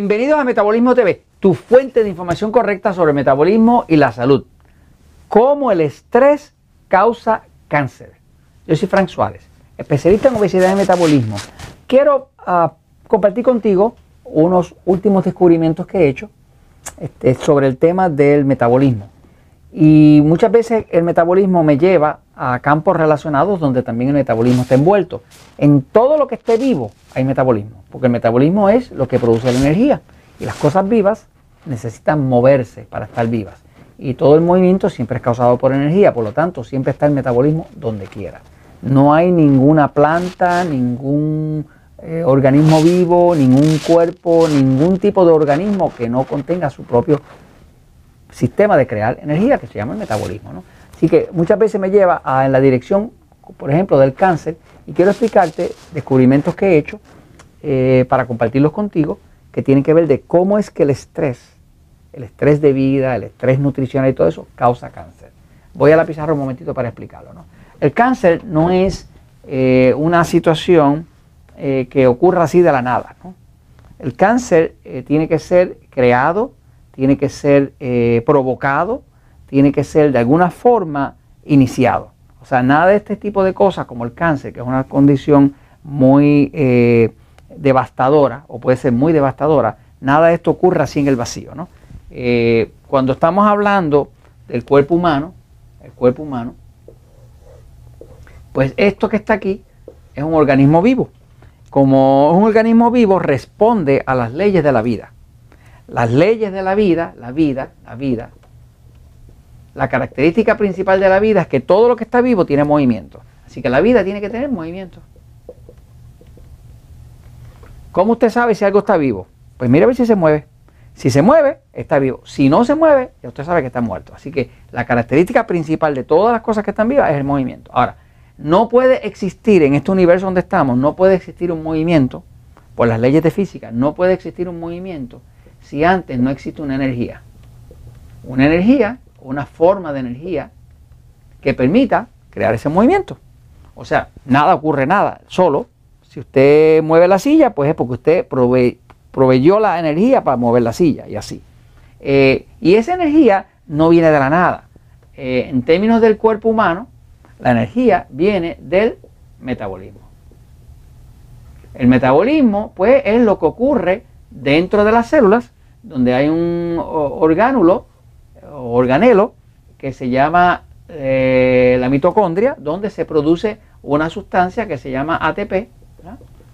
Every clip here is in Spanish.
Bienvenidos a Metabolismo TV, tu fuente de información correcta sobre el metabolismo y la salud. Cómo el estrés causa cáncer. Yo soy Frank Suárez, especialista en obesidad y metabolismo. Quiero ah, compartir contigo unos últimos descubrimientos que he hecho este, sobre el tema del metabolismo. Y muchas veces el metabolismo me lleva a campos relacionados donde también el metabolismo está envuelto. En todo lo que esté vivo hay metabolismo, porque el metabolismo es lo que produce la energía. Y las cosas vivas necesitan moverse para estar vivas. Y todo el movimiento siempre es causado por energía, por lo tanto siempre está el metabolismo donde quiera. No hay ninguna planta, ningún eh, organismo vivo, ningún cuerpo, ningún tipo de organismo que no contenga su propio sistema de crear energía que se llama el metabolismo. Así que muchas veces me lleva a, en la dirección, por ejemplo, del cáncer y quiero explicarte descubrimientos que he hecho eh, para compartirlos contigo que tienen que ver de cómo es que el estrés, el estrés de vida, el estrés nutricional y todo eso causa cáncer. Voy a la pizarra un momentito para explicarlo. El cáncer no es eh, una situación eh, que ocurra así de la nada. El cáncer tiene que ser creado tiene que ser provocado, tiene que ser de alguna forma iniciado. O sea, nada de este tipo de cosas como el cáncer, que es una condición muy devastadora o puede ser muy devastadora, nada de esto ocurre así en el vacío. ¿no? Eh, cuando estamos hablando del cuerpo humano, el cuerpo humano, pues esto que está aquí es un organismo vivo. Como un organismo vivo responde a las leyes de la vida las leyes de la vida, la vida, la vida, la característica principal de la vida es que todo lo que está vivo tiene movimiento. Así que la vida tiene que tener movimiento. ¿Cómo usted sabe si algo está vivo? Pues mira a ver si se mueve. Si se mueve, está vivo. Si no se mueve, ya usted sabe que está muerto. Así que la característica principal de todas las cosas que están vivas es el movimiento. Ahora, no puede existir en este universo donde estamos, no puede existir un movimiento, por las leyes de física, no puede existir un movimiento si antes no existe una energía. Una energía, una forma de energía que permita crear ese movimiento. O sea, nada ocurre nada, solo si usted mueve la silla, pues es porque usted proveyó la energía para mover la silla y así. Eh, y esa energía no viene de la nada. Eh, en términos del cuerpo humano, la energía viene del metabolismo. El metabolismo, pues, es lo que ocurre dentro de las células donde hay un orgánulo o organelo que se llama eh, la mitocondria, donde se produce una sustancia que se llama ATP,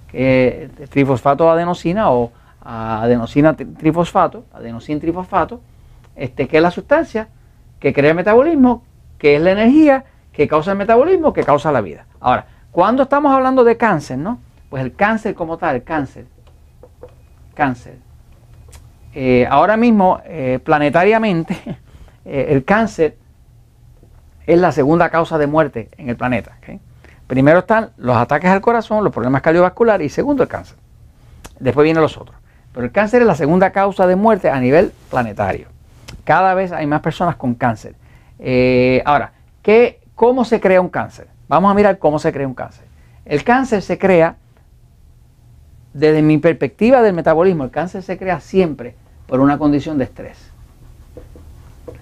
que trifosfato adenosina o adenosina trifosfato, adenosina trifosfato, este, que es la sustancia que crea el metabolismo, que es la energía que causa el metabolismo, que causa la vida. Ahora, cuando estamos hablando de cáncer, ¿no? Pues el cáncer como tal, cáncer, cáncer, eh, ahora mismo, eh, planetariamente, eh, el cáncer es la segunda causa de muerte en el planeta. Primero están los ataques al corazón, los problemas cardiovasculares y segundo el cáncer. Después vienen los otros. Pero el cáncer es la segunda causa de muerte a nivel planetario. Cada vez hay más personas con cáncer. ahora, ¿qué, ¿cómo se crea un cáncer? Vamos a mirar cómo se crea un cáncer. El cáncer se crea, desde mi perspectiva del metabolismo, el cáncer se crea siempre por una condición de estrés.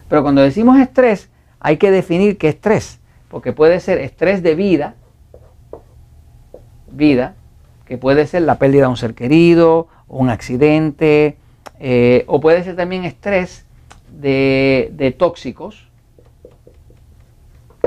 Pero cuando decimos estrés, hay que definir qué estrés, porque puede ser estrés de vida, vida, que puede ser la pérdida de un ser querido, o un accidente, eh, o puede ser también estrés de, de tóxicos,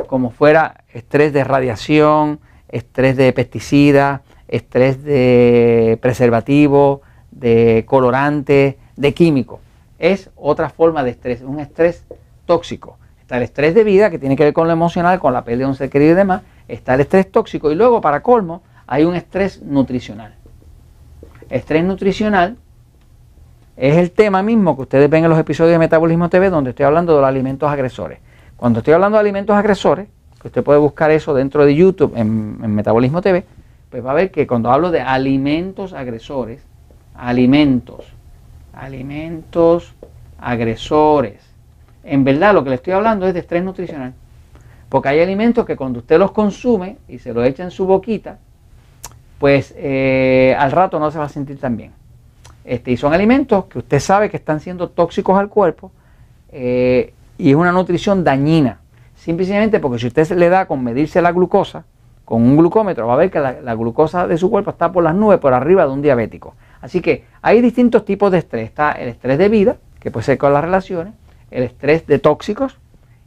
como fuera estrés de radiación, estrés de pesticida, estrés de preservativo, de colorante, de químico. Es otra forma de estrés, un estrés tóxico. Está el estrés de vida, que tiene que ver con lo emocional, con la pérdida de un ser querido y demás. Está el estrés tóxico y luego, para colmo, hay un estrés nutricional. Estrés nutricional es el tema mismo que ustedes ven en los episodios de Metabolismo TV, donde estoy hablando de los alimentos agresores. Cuando estoy hablando de alimentos agresores, que usted puede buscar eso dentro de YouTube en, Metabolismo TV, pues va a ver que cuando hablo de alimentos agresores, alimentos alimentos agresores. En verdad lo que le estoy hablando es de estrés nutricional. Porque hay alimentos que cuando usted los consume y se los echa en su boquita, pues eh, al rato no se va a sentir tan bien. Este, y son alimentos que usted sabe que están siendo tóxicos al cuerpo eh, y es una nutrición dañina. Simplemente porque si usted le da con medirse la glucosa, con un glucómetro, va a ver que la, glucosa de su cuerpo está por las nubes, por arriba de un diabético. Así que hay distintos tipos de estrés. Está el estrés de vida, que puede ser con las relaciones, el estrés de tóxicos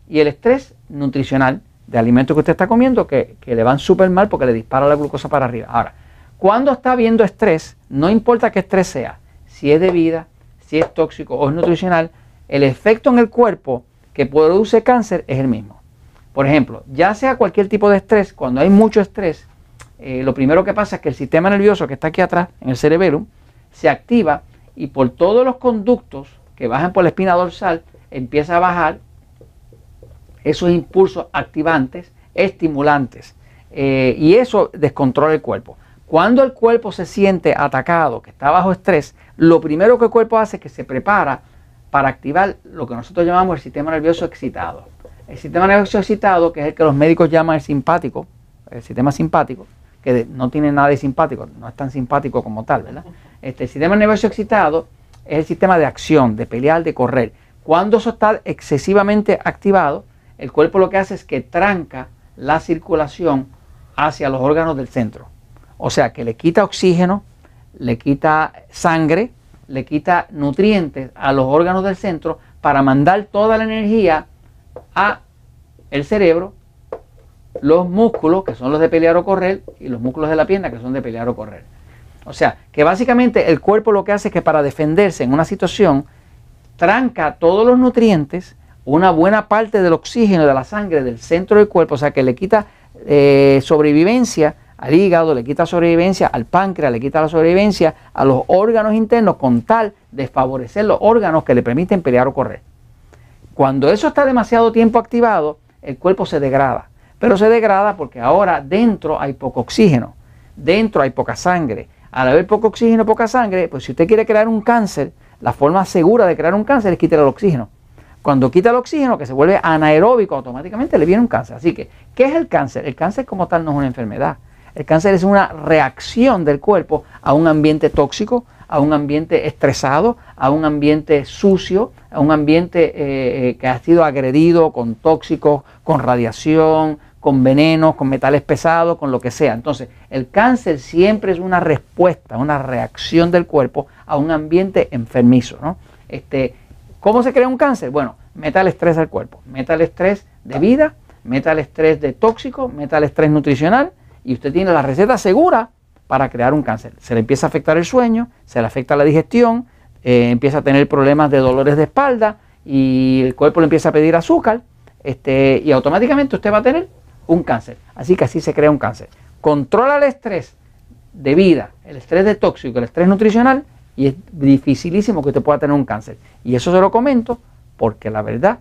y el estrés nutricional de alimentos que usted está comiendo que, que le van súper mal porque le dispara la glucosa para arriba. Ahora, cuando está viendo estrés, no importa qué estrés sea, si es de vida, si es tóxico o es nutricional, el efecto en el cuerpo que produce cáncer es el mismo. Por ejemplo, ya sea cualquier tipo de estrés, cuando hay mucho estrés, eh, lo primero que pasa es que el sistema nervioso que está aquí atrás, en el cerebelo, se activa y por todos los conductos que bajan por la espina dorsal, empieza a bajar esos impulsos activantes, estimulantes, eh, y eso descontrola el cuerpo. Cuando el cuerpo se siente atacado, que está bajo estrés, lo primero que el cuerpo hace es que se prepara para activar lo que nosotros llamamos el sistema nervioso excitado. El sistema nervioso excitado, que es el que los médicos llaman el simpático, el sistema simpático, que no tiene nada de simpático, no es tan simpático como tal, ¿verdad? Este, el sistema nervioso excitado es el sistema de acción, de pelear, de correr. Cuando eso está excesivamente activado, el cuerpo lo que hace es que tranca la circulación hacia los órganos del centro. O sea, que le quita oxígeno, le quita sangre, le quita nutrientes a los órganos del centro para mandar toda la energía a el cerebro, los músculos, que son los de pelear o correr, y los músculos de la pierna, que son de pelear o correr. O sea, que básicamente el cuerpo lo que hace es que para defenderse en una situación, tranca todos los nutrientes, una buena parte del oxígeno de la sangre del centro del cuerpo, o sea, que le quita eh, sobrevivencia al hígado, le quita sobrevivencia al páncreas, le quita la sobrevivencia a los órganos internos con tal de favorecer los órganos que le permiten pelear o correr. Cuando eso está demasiado tiempo activado, el cuerpo se degrada. Pero se degrada porque ahora dentro hay poco oxígeno, dentro hay poca sangre. Al haber poco oxígeno, poca sangre, pues si usted quiere crear un cáncer, la forma segura de crear un cáncer es quitar el oxígeno. Cuando quita el oxígeno, que se vuelve anaeróbico, automáticamente le viene un cáncer. Así que, ¿qué es el cáncer? El cáncer como tal no es una enfermedad. El cáncer es una reacción del cuerpo a un ambiente tóxico, a un ambiente estresado, a un ambiente sucio, a un ambiente eh, eh, que ha sido agredido con tóxicos, con radiación, con venenos, con metales pesados, con lo que sea. Entonces, el cáncer siempre es una respuesta, una reacción del cuerpo a un ambiente enfermizo. ¿no? Este, ¿Cómo se crea un cáncer? Bueno, meta el estrés al cuerpo, meta el estrés de vida, meta el estrés de tóxico, meta el estrés nutricional y usted tiene la receta segura para crear un cáncer. Se le empieza a afectar el sueño, se le afecta la digestión, eh, empieza a tener problemas de dolores de espalda y el cuerpo le empieza a pedir azúcar este, y automáticamente usted va a tener un cáncer. Así que así se crea un cáncer. Controla el estrés de vida, el estrés de tóxico, el estrés nutricional y es dificilísimo que usted pueda tener un cáncer. Y eso se lo comento porque la verdad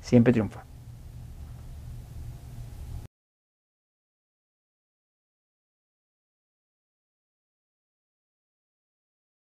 siempre triunfa.